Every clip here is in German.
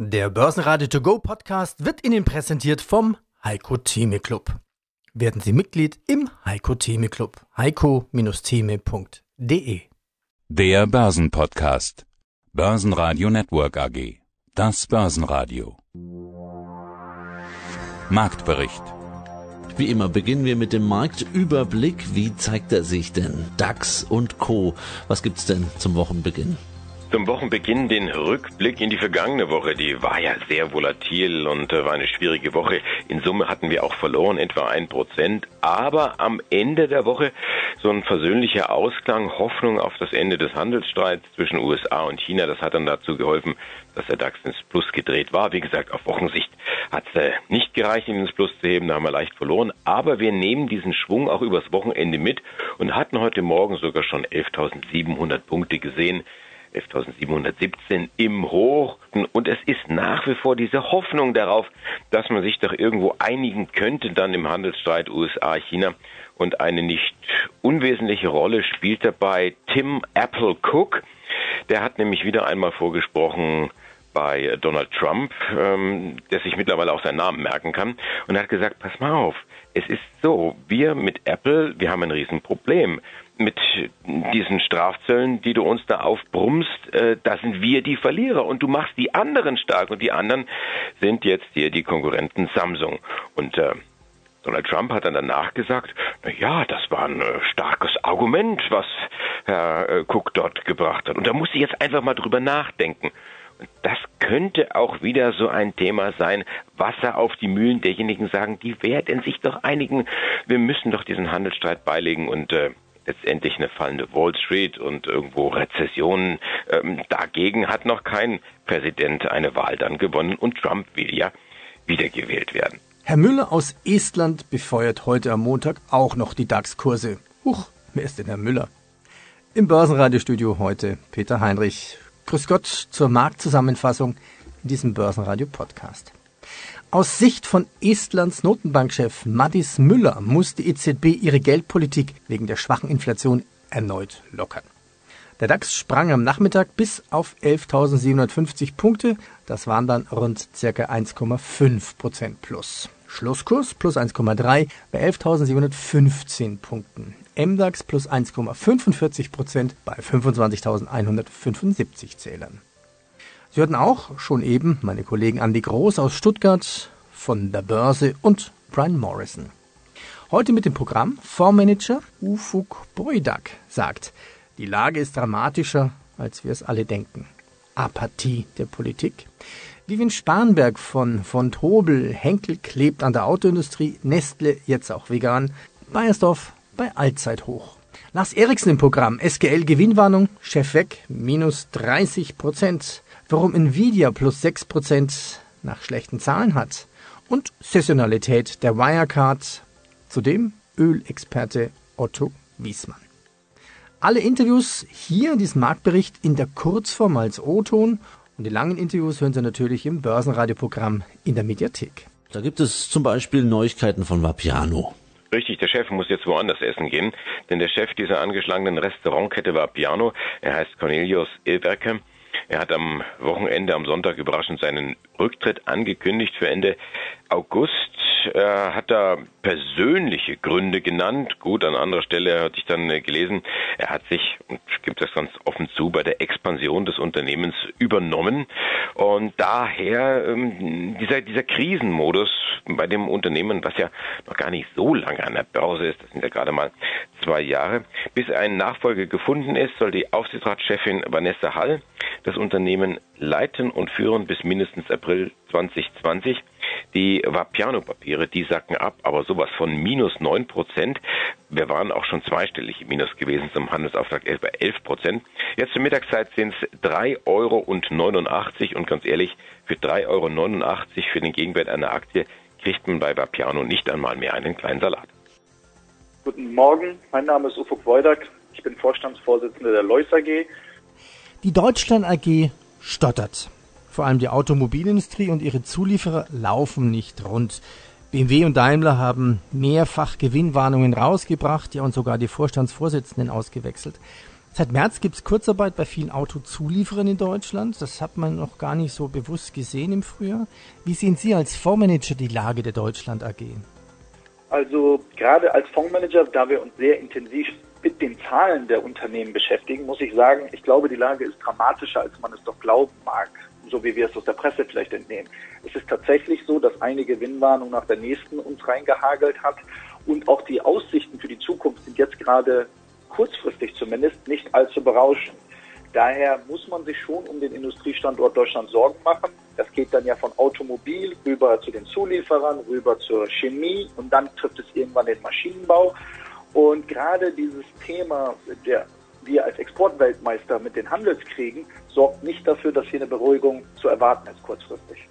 Der Börsenradio To Go Podcast wird Ihnen präsentiert vom Heiko Theme Club. Werden Sie Mitglied im Heiko Theme Club. heiko-theme.de Der Börsenpodcast. Börsenradio Network AG. Das Börsenradio. Marktbericht. Wie immer beginnen wir mit dem Marktüberblick. Wie zeigt er sich denn? DAX und Co. Was gibt's denn zum Wochenbeginn? Zum Wochenbeginn den Rückblick in die vergangene Woche. Die war ja sehr volatil und äh, war eine schwierige Woche. In Summe hatten wir auch verloren, etwa ein Prozent. Aber am Ende der Woche so ein versöhnlicher Ausklang, Hoffnung auf das Ende des Handelsstreits zwischen USA und China. Das hat dann dazu geholfen, dass der DAX ins Plus gedreht war. Wie gesagt, auf Wochensicht hat es äh, nicht gereicht, ihn ins Plus zu heben. Da haben wir leicht verloren. Aber wir nehmen diesen Schwung auch übers Wochenende mit und hatten heute Morgen sogar schon 11.700 Punkte gesehen. 11.717 im Hoch. Und es ist nach wie vor diese Hoffnung darauf, dass man sich doch irgendwo einigen könnte dann im Handelsstreit USA-China. Und eine nicht unwesentliche Rolle spielt dabei Tim Apple Cook. Der hat nämlich wieder einmal vorgesprochen, bei Donald Trump, ähm, der sich mittlerweile auch seinen Namen merken kann, und hat gesagt, pass mal auf, es ist so, wir mit Apple, wir haben ein Riesenproblem mit diesen Strafzöllen, die du uns da aufbrummst, äh, da sind wir die Verlierer und du machst die anderen stark und die anderen sind jetzt hier die Konkurrenten Samsung. Und äh, Donald Trump hat dann danach gesagt, na ja, das war ein äh, starkes Argument, was Herr äh, Cook dort gebracht hat. Und da muss ich jetzt einfach mal drüber nachdenken. Und das könnte auch wieder so ein Thema sein, Wasser auf die Mühlen derjenigen sagen, die werden sich doch einigen, wir müssen doch diesen Handelsstreit beilegen und äh, letztendlich eine fallende Wall Street und irgendwo Rezessionen. Ähm, dagegen hat noch kein Präsident eine Wahl dann gewonnen und Trump will ja wiedergewählt werden. Herr Müller aus Estland befeuert heute am Montag auch noch die DAX-Kurse. Huch, wer ist denn Herr Müller? Im Börsenradiostudio heute Peter Heinrich. Grüß Gott zur Marktzusammenfassung in diesem Börsenradio-Podcast. Aus Sicht von Estlands Notenbankchef Madis Müller muss die EZB ihre Geldpolitik wegen der schwachen Inflation erneut lockern. Der DAX sprang am Nachmittag bis auf 11.750 Punkte. Das waren dann rund circa 1,5 Prozent plus. Schlusskurs plus 1,3 bei 11.715 Punkten. MDAX plus 1,45 Prozent bei 25.175 Zählern. Sie hörten auch schon eben meine Kollegen Andy Groß aus Stuttgart von der Börse und Brian Morrison. Heute mit dem Programm Fondsmanager Ufuk Boydak sagt, die Lage ist dramatischer, als wir es alle denken. Apathie der Politik. Vivian Spanberg von von Tobel, Henkel klebt an der Autoindustrie, Nestle jetzt auch vegan, Bayersdorf bei Allzeithoch. Lars Eriksen im Programm, SGL Gewinnwarnung, Chef weg, minus 30 Prozent warum Nvidia plus 6% nach schlechten Zahlen hat und Saisonalität der Wirecard, zudem Ölexperte Otto Wiesmann. Alle Interviews hier in diesem Marktbericht in der Kurzform als O-Ton und die langen Interviews hören Sie natürlich im Börsenradioprogramm in der Mediathek. Da gibt es zum Beispiel Neuigkeiten von Vapiano. Richtig, der Chef muss jetzt woanders essen gehen, denn der Chef dieser angeschlagenen Restaurantkette war Piano. Er heißt Cornelius Ilberke. Er hat am Wochenende, am Sonntag überraschend seinen Rücktritt angekündigt für Ende August. Er hat da persönliche Gründe genannt. Gut, an anderer Stelle hatte ich dann äh, gelesen, er hat sich, und gibt das ganz offen zu, bei der Expansion des Unternehmens übernommen. Und daher ähm, dieser, dieser Krisenmodus bei dem Unternehmen, was ja noch gar nicht so lange an der Börse ist, das sind ja gerade mal zwei Jahre, bis ein Nachfolger gefunden ist, soll die Aufsichtsratschefin Vanessa Hall das Unternehmen leiten und führen bis mindestens April 2020. Die Vapiano-Papiere, die sacken ab, aber sowas von minus neun Prozent. Wir waren auch schon zweistellig im Minus gewesen zum Handelsauftrag bei elf Prozent. Jetzt zur Mittagszeit sind es drei Euro und 89 und ganz ehrlich, für drei Euro 89 für den Gegenwert einer Aktie kriegt man bei Vapiano nicht einmal mehr einen kleinen Salat. Guten Morgen, mein Name ist Ufuk Wojdak. Ich bin Vorstandsvorsitzender der Lois AG. Die Deutschland AG stottert. Vor allem die Automobilindustrie und ihre Zulieferer laufen nicht rund. BMW und Daimler haben mehrfach Gewinnwarnungen rausgebracht, ja und sogar die Vorstandsvorsitzenden ausgewechselt. Seit März gibt es Kurzarbeit bei vielen Autozulieferern in Deutschland. Das hat man noch gar nicht so bewusst gesehen im Frühjahr. Wie sehen Sie als Fondsmanager die Lage der Deutschland AG? Also gerade als Fondsmanager, da wir uns sehr intensiv mit den Zahlen der Unternehmen beschäftigen, muss ich sagen, ich glaube, die Lage ist dramatischer, als man es doch glauben mag, so wie wir es aus der Presse vielleicht entnehmen. Es ist tatsächlich so, dass eine Gewinnwarnung nach der nächsten uns reingehagelt hat und auch die Aussichten für die Zukunft sind jetzt gerade kurzfristig zumindest nicht allzu berauschend. Daher muss man sich schon um den Industriestandort Deutschland Sorgen machen. Das geht dann ja von Automobil rüber zu den Zulieferern, rüber zur Chemie und dann trifft es irgendwann den Maschinenbau. Und gerade dieses Thema, der wir als Exportweltmeister mit den Handelskriegen, sorgt nicht dafür, dass hier eine Beruhigung zu erwarten ist kurzfristig.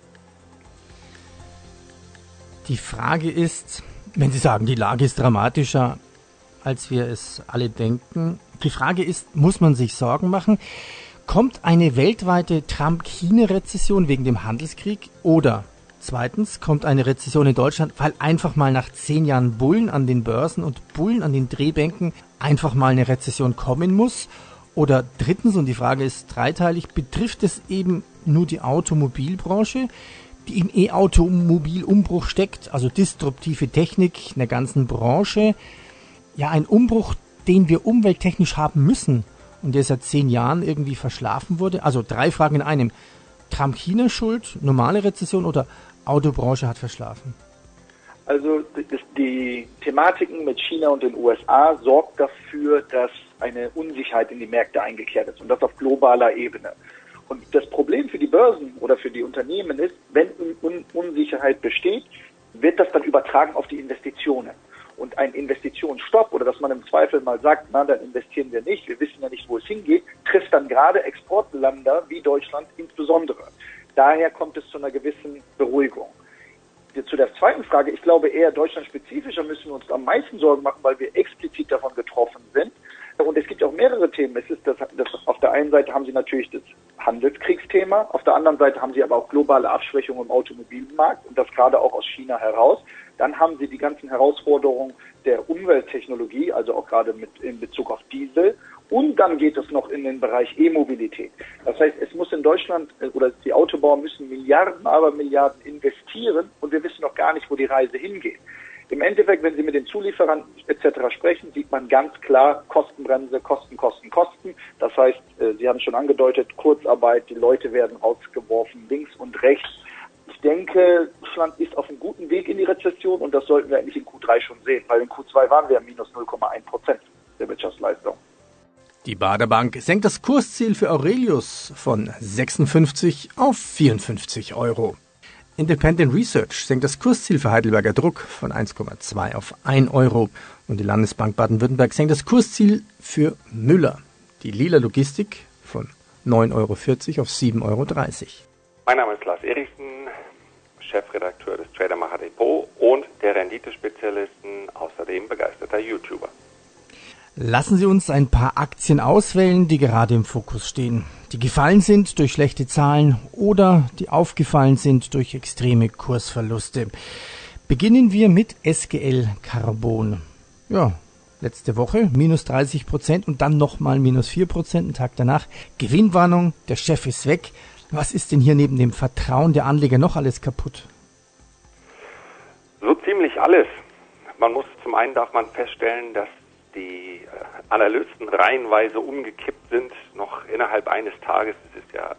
Die Frage ist, wenn Sie sagen, die Lage ist dramatischer, als wir es alle denken. Die Frage ist, muss man sich Sorgen machen? Kommt eine weltweite Trump-China-Rezession wegen dem Handelskrieg oder zweitens kommt eine Rezession in Deutschland, weil einfach mal nach zehn Jahren Bullen an den Börsen und Bullen an den Drehbänken einfach mal eine Rezession kommen muss? Oder drittens, und die Frage ist dreiteilig, betrifft es eben nur die Automobilbranche, die im E-Automobilumbruch steckt, also disruptive Technik in der ganzen Branche? ja ein Umbruch, den wir umwelttechnisch haben müssen und der seit zehn Jahren irgendwie verschlafen wurde? Also drei Fragen in einem. Trump China schuld, normale Rezession oder Autobranche hat verschlafen? Also die Thematiken mit China und den USA sorgt dafür, dass eine Unsicherheit in die Märkte eingekehrt ist und das auf globaler Ebene. Und das Problem für die Börsen oder für die Unternehmen ist, wenn Unsicherheit besteht, wird das dann übertragen auf die Investitionen und ein Investitionsstopp oder dass man im Zweifel mal sagt, na, dann investieren wir nicht, wir wissen ja nicht, wo es hingeht, gerade Exportländer wie Deutschland insbesondere. Daher kommt es zu einer gewissen Beruhigung. Zu der zweiten Frage, ich glaube eher deutschlandspezifischer müssen wir uns am meisten Sorgen machen, weil wir explizit davon getroffen sind. Und es gibt auch mehrere Themen. Es ist das, das, auf der einen Seite haben Sie natürlich das Handelskriegsthema, auf der anderen Seite haben Sie aber auch globale Abschwächungen im Automobilmarkt und das gerade auch aus China heraus. Dann haben Sie die ganzen Herausforderungen der Umwelttechnologie, also auch gerade mit in Bezug auf Diesel. Und dann geht es noch in den Bereich E-Mobilität. Das heißt, es muss in Deutschland äh, oder die Autobauer müssen Milliarden, aber Milliarden investieren und wir wissen noch gar nicht, wo die Reise hingeht. Im Endeffekt, wenn Sie mit den Zulieferern etc. sprechen, sieht man ganz klar Kostenbremse, Kosten, Kosten, Kosten. Das heißt, äh, Sie haben schon angedeutet, Kurzarbeit, die Leute werden rausgeworfen, links und rechts. Ich denke, Deutschland ist auf einem guten Weg in die Rezession und das sollten wir eigentlich in Q3 schon sehen, weil in Q2 waren wir minus 0,1 Prozent der Wirtschaftsleistung. Die Baderbank senkt das Kursziel für Aurelius von 56 auf 54 Euro. Independent Research senkt das Kursziel für Heidelberger Druck von 1,2 auf 1 Euro und die Landesbank Baden-Württemberg senkt das Kursziel für Müller, die Lila Logistik von 9,40 Euro auf 7,30 Euro. Mein Name ist Lars Erichsen, Chefredakteur des Tradermacher Depot und der Renditespezialisten, außerdem begeisterter YouTuber. Lassen Sie uns ein paar Aktien auswählen, die gerade im Fokus stehen, die gefallen sind durch schlechte Zahlen oder die aufgefallen sind durch extreme Kursverluste. Beginnen wir mit SGL Carbon. Ja, letzte Woche minus 30 Prozent und dann nochmal minus 4 Prozent, einen Tag danach. Gewinnwarnung, der Chef ist weg. Was ist denn hier neben dem Vertrauen der Anleger noch alles kaputt? So ziemlich alles. Man muss zum einen darf man feststellen, dass die äh, Analysten reihenweise umgekippt sind, noch innerhalb eines Tages. Es ist ja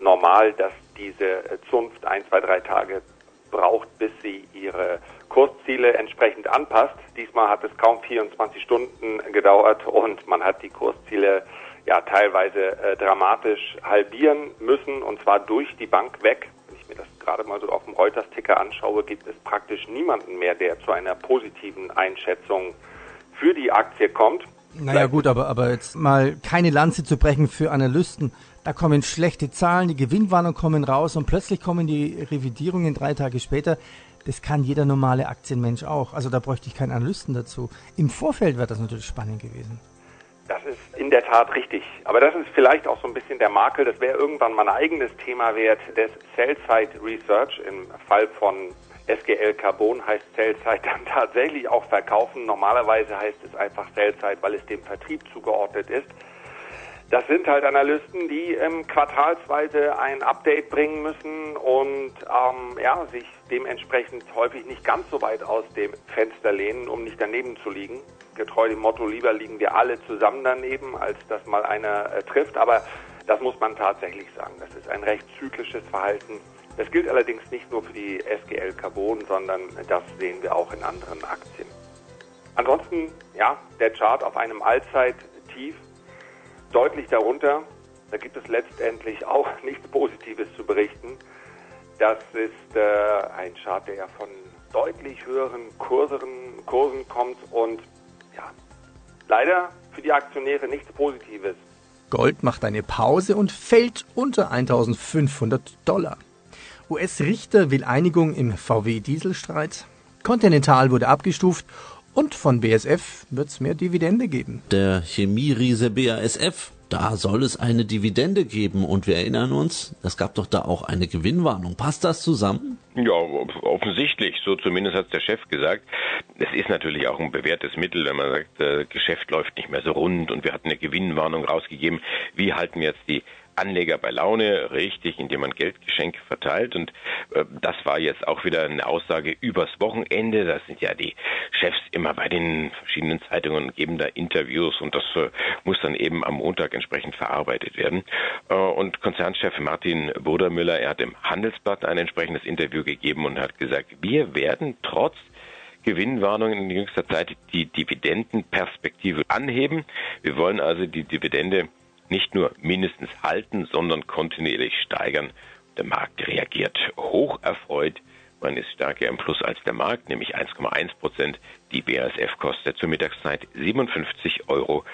normal, dass diese äh, Zunft ein, zwei, drei Tage braucht, bis sie ihre Kursziele entsprechend anpasst. Diesmal hat es kaum 24 Stunden gedauert und man hat die Kursziele ja teilweise äh, dramatisch halbieren müssen und zwar durch die Bank weg. Wenn ich mir das gerade mal so auf dem Reuters-Ticker anschaue, gibt es praktisch niemanden mehr, der zu einer positiven Einschätzung für die Aktie kommt. Naja gut, aber, aber jetzt mal keine Lanze zu brechen für Analysten. Da kommen schlechte Zahlen, die Gewinnwarnungen kommen raus und plötzlich kommen die Revidierungen drei Tage später. Das kann jeder normale Aktienmensch auch. Also da bräuchte ich keinen Analysten dazu. Im Vorfeld wäre das natürlich spannend gewesen. Das ist in der Tat richtig. Aber das ist vielleicht auch so ein bisschen der Makel. Das wäre irgendwann mal ein eigenes Thema wert des Sell-Side Research. Im Fall von SGL Carbon heißt Sell-Side dann tatsächlich auch verkaufen. Normalerweise heißt es einfach Sell-Side, weil es dem Vertrieb zugeordnet ist. Das sind halt Analysten, die ähm, quartalsweise ein Update bringen müssen und ähm, ja, sich dementsprechend häufig nicht ganz so weit aus dem Fenster lehnen, um nicht daneben zu liegen. Getreu dem Motto, lieber liegen wir alle zusammen daneben, als dass mal einer äh, trifft. Aber das muss man tatsächlich sagen. Das ist ein recht zyklisches Verhalten. Das gilt allerdings nicht nur für die SGL Carbon, sondern das sehen wir auch in anderen Aktien. Ansonsten, ja, der Chart auf einem Allzeit-Tief deutlich darunter. Da gibt es letztendlich auch nichts Positives zu berichten. Das ist äh, ein Chart, der ja von deutlich höheren Kurseren, Kursen kommt und ja, leider für die Aktionäre nichts Positives. Gold macht eine Pause und fällt unter 1500 Dollar. US-Richter will Einigung im VW-Dieselstreit. Continental wurde abgestuft und von BSF wird es mehr Dividende geben. Der Chemieriese BASF, da soll es eine Dividende geben und wir erinnern uns, es gab doch da auch eine Gewinnwarnung. Passt das zusammen? Ja, offensichtlich. So zumindest hat der Chef gesagt. Es ist natürlich auch ein bewährtes Mittel, wenn man sagt, äh, Geschäft läuft nicht mehr so rund und wir hatten eine Gewinnwarnung rausgegeben. Wie halten wir jetzt die Anleger bei Laune, richtig, indem man Geldgeschenke verteilt. Und äh, das war jetzt auch wieder eine Aussage übers Wochenende. Da sind ja die Chefs immer bei den verschiedenen Zeitungen und geben da Interviews und das äh, muss dann eben am Montag entsprechend verarbeitet werden. Äh, und Konzernchef Martin Bodermüller, er hat im Handelsblatt ein entsprechendes Interview gegeben und hat gesagt, wir werden trotz Gewinnwarnungen in jüngster Zeit die Dividendenperspektive anheben. Wir wollen also die Dividende nicht nur mindestens halten, sondern kontinuierlich steigern. Der Markt reagiert hoch erfreut. Man ist stärker im Plus als der Markt, nämlich 1,1 Prozent. Die BASF kostet zur Mittagszeit 57,48 Euro.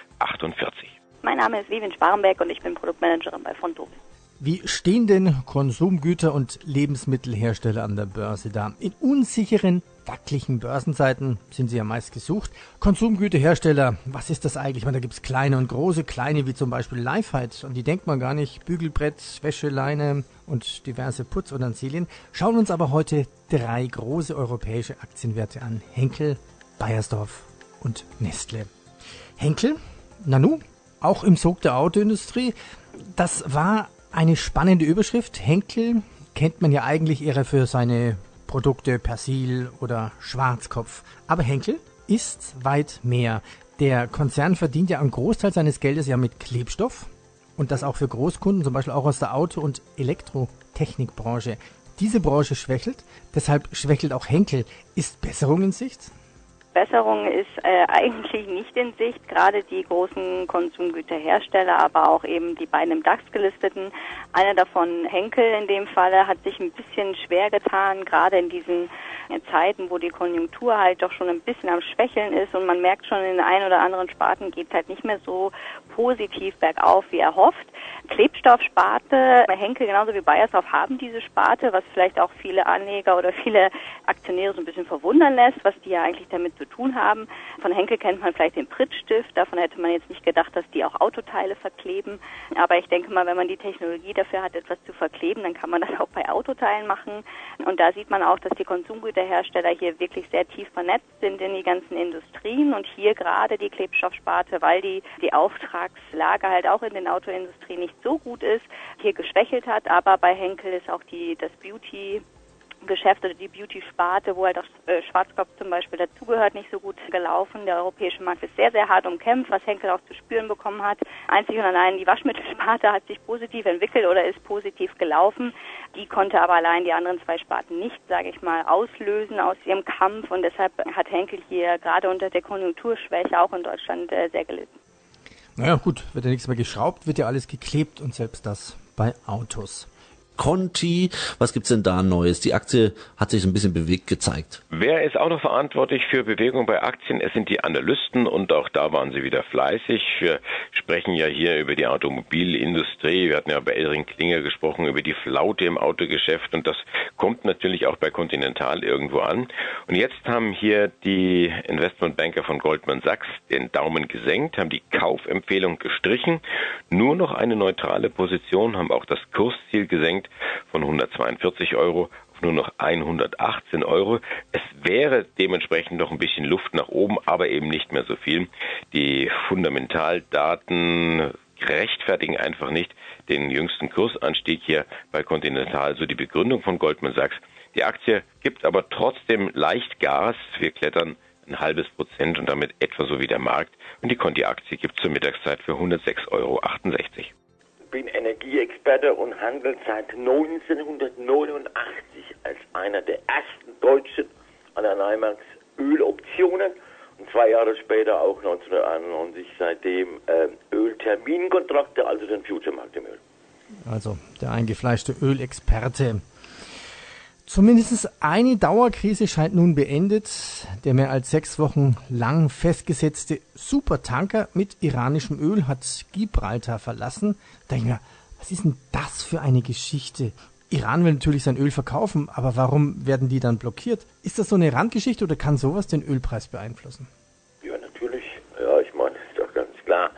Mein Name ist Vivian Sparenberg und ich bin Produktmanagerin bei Fontobel. Wie stehen denn Konsumgüter und Lebensmittelhersteller an der Börse da? In unsicheren, wackeligen Börsenzeiten sind sie ja meist gesucht. Konsumgüterhersteller, was ist das eigentlich? Meine, da gibt's kleine und große, kleine wie zum Beispiel Lifehide, an die denkt man gar nicht. Bügelbrett, Wäscheleine und diverse Putzutensilien. Schauen uns aber heute drei große europäische Aktienwerte an. Henkel, Bayersdorf und Nestle. Henkel, Nanu, auch im Sog der Autoindustrie. Das war eine spannende Überschrift. Henkel kennt man ja eigentlich eher für seine Produkte Persil oder Schwarzkopf. Aber Henkel ist weit mehr. Der Konzern verdient ja einen Großteil seines Geldes ja mit Klebstoff und das auch für Großkunden, zum Beispiel auch aus der Auto- und Elektrotechnikbranche. Diese Branche schwächelt, deshalb schwächelt auch Henkel. Ist Besserung in Sicht? Besserung ist äh, eigentlich nicht in Sicht. Gerade die großen Konsumgüterhersteller, aber auch eben die beiden im DAX gelisteten. Einer davon, Henkel in dem Falle, hat sich ein bisschen schwer getan, gerade in diesen Zeiten, wo die Konjunktur halt doch schon ein bisschen am Schwächeln ist und man merkt schon, in den ein oder anderen Sparten geht es halt nicht mehr so positiv bergauf, wie er hofft. Klebstoffsparte, Henkel genauso wie Bayersdorf haben diese Sparte, was vielleicht auch viele Anleger oder viele Aktionäre so ein bisschen verwundern lässt, was die ja eigentlich damit zu tun haben. Von Henkel kennt man vielleicht den Prittstift, davon hätte man jetzt nicht gedacht, dass die auch Autoteile verkleben. Aber ich denke mal, wenn man die Technologie dafür hat, etwas zu verkleben, dann kann man das auch bei Autoteilen machen. Und da sieht man auch, dass die Konsumgüterhersteller hier wirklich sehr tief vernetzt sind in die ganzen Industrien und hier gerade die Klebstoffsparte, weil die, die Auftragslage halt auch in den Autoindustrien nicht so gut ist, hier geschwächelt hat. Aber bei Henkel ist auch die, das Beauty Geschäft oder die Beauty-Sparte, wo halt auch äh, Schwarzkopf zum Beispiel dazugehört, nicht so gut gelaufen. Der europäische Markt ist sehr, sehr hart umkämpft, was Henkel auch zu spüren bekommen hat. Einzig und allein die Waschmittelsparte hat sich positiv entwickelt oder ist positiv gelaufen. Die konnte aber allein die anderen zwei Sparten nicht, sage ich mal, auslösen aus ihrem Kampf und deshalb hat Henkel hier gerade unter der Konjunkturschwäche auch in Deutschland äh, sehr gelitten. Naja, gut, wird ja nichts mehr geschraubt, wird ja alles geklebt und selbst das bei Autos. Conti. Was gibt's denn da Neues? Die Aktie hat sich ein bisschen bewegt gezeigt. Wer ist auch noch verantwortlich für Bewegung bei Aktien? Es sind die Analysten und auch da waren sie wieder fleißig. Wir sprechen ja hier über die Automobilindustrie. Wir hatten ja bei Elring Klinger gesprochen über die Flaute im Autogeschäft und das kommt natürlich auch bei Continental irgendwo an. Und jetzt haben hier die Investmentbanker von Goldman Sachs den Daumen gesenkt, haben die Kaufempfehlung gestrichen, nur noch eine neutrale Position, haben auch das Kursziel gesenkt gesenkt von 142 Euro auf nur noch 118 Euro. Es wäre dementsprechend noch ein bisschen Luft nach oben, aber eben nicht mehr so viel. Die Fundamentaldaten rechtfertigen einfach nicht den jüngsten Kursanstieg hier bei Continental. So die Begründung von Goldman Sachs. Die Aktie gibt aber trotzdem leicht Gas. Wir klettern ein halbes Prozent und damit etwa so wie der Markt. Und die Conti-Aktie gibt zur Mittagszeit für 106,68 Euro. Ich bin Energieexperte und handle seit 1989 als einer der ersten Deutschen an der NYMEX Öloptionen und zwei Jahre später auch 1991 seitdem äh, Ölterminkontrakte, also den Future-Markt im Öl. Also der eingefleischte Ölexperte. Zumindest eine Dauerkrise scheint nun beendet. Der mehr als sechs Wochen lang festgesetzte Supertanker mit iranischem Öl hat Gibraltar verlassen. Da denke ich mir, was ist denn das für eine Geschichte? Iran will natürlich sein Öl verkaufen, aber warum werden die dann blockiert? Ist das so eine Randgeschichte oder kann sowas den Ölpreis beeinflussen? Ja, natürlich. Ja, ich meine, ist doch ganz klar.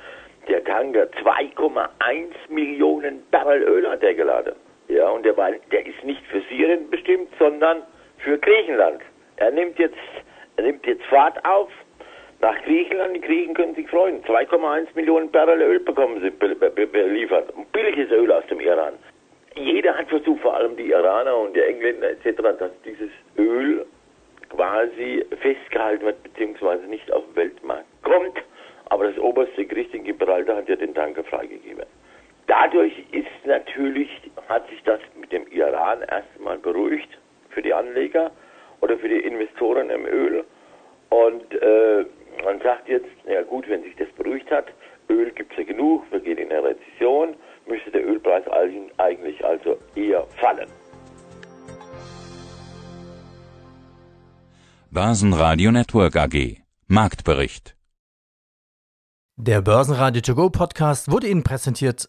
Der Tanker 2,1 Millionen Barrel Öl hat er geladen. Ja, und der, war, der ist nicht für Syrien bestimmt, sondern für Griechenland. Er nimmt jetzt, er nimmt jetzt Fahrt auf nach Griechenland. Die Griechen können sich freuen. 2,1 Millionen Barrel Öl bekommen sie beliefert. Billiges Öl aus dem Iran jeder hat versucht, vor allem die Iraner und die Engländer etc., dass dieses Öl quasi festgehalten wird, beziehungsweise nicht auf den Weltmarkt kommt. Aber das oberste Gericht in Gibraltar hat ja den Tanker freigegeben. Dadurch ist natürlich, hat sich das mit dem Iran erstmal beruhigt für die Anleger oder für die Investoren im Öl. Und äh, man sagt jetzt, ja gut, wenn sich das beruhigt hat, Öl gibt es ja genug, wir gehen in eine Rezession müsste der Ölpreis eigentlich also eher fallen. Börsenradio Network AG Marktbericht Der Börsenradio To Go Podcast wurde Ihnen präsentiert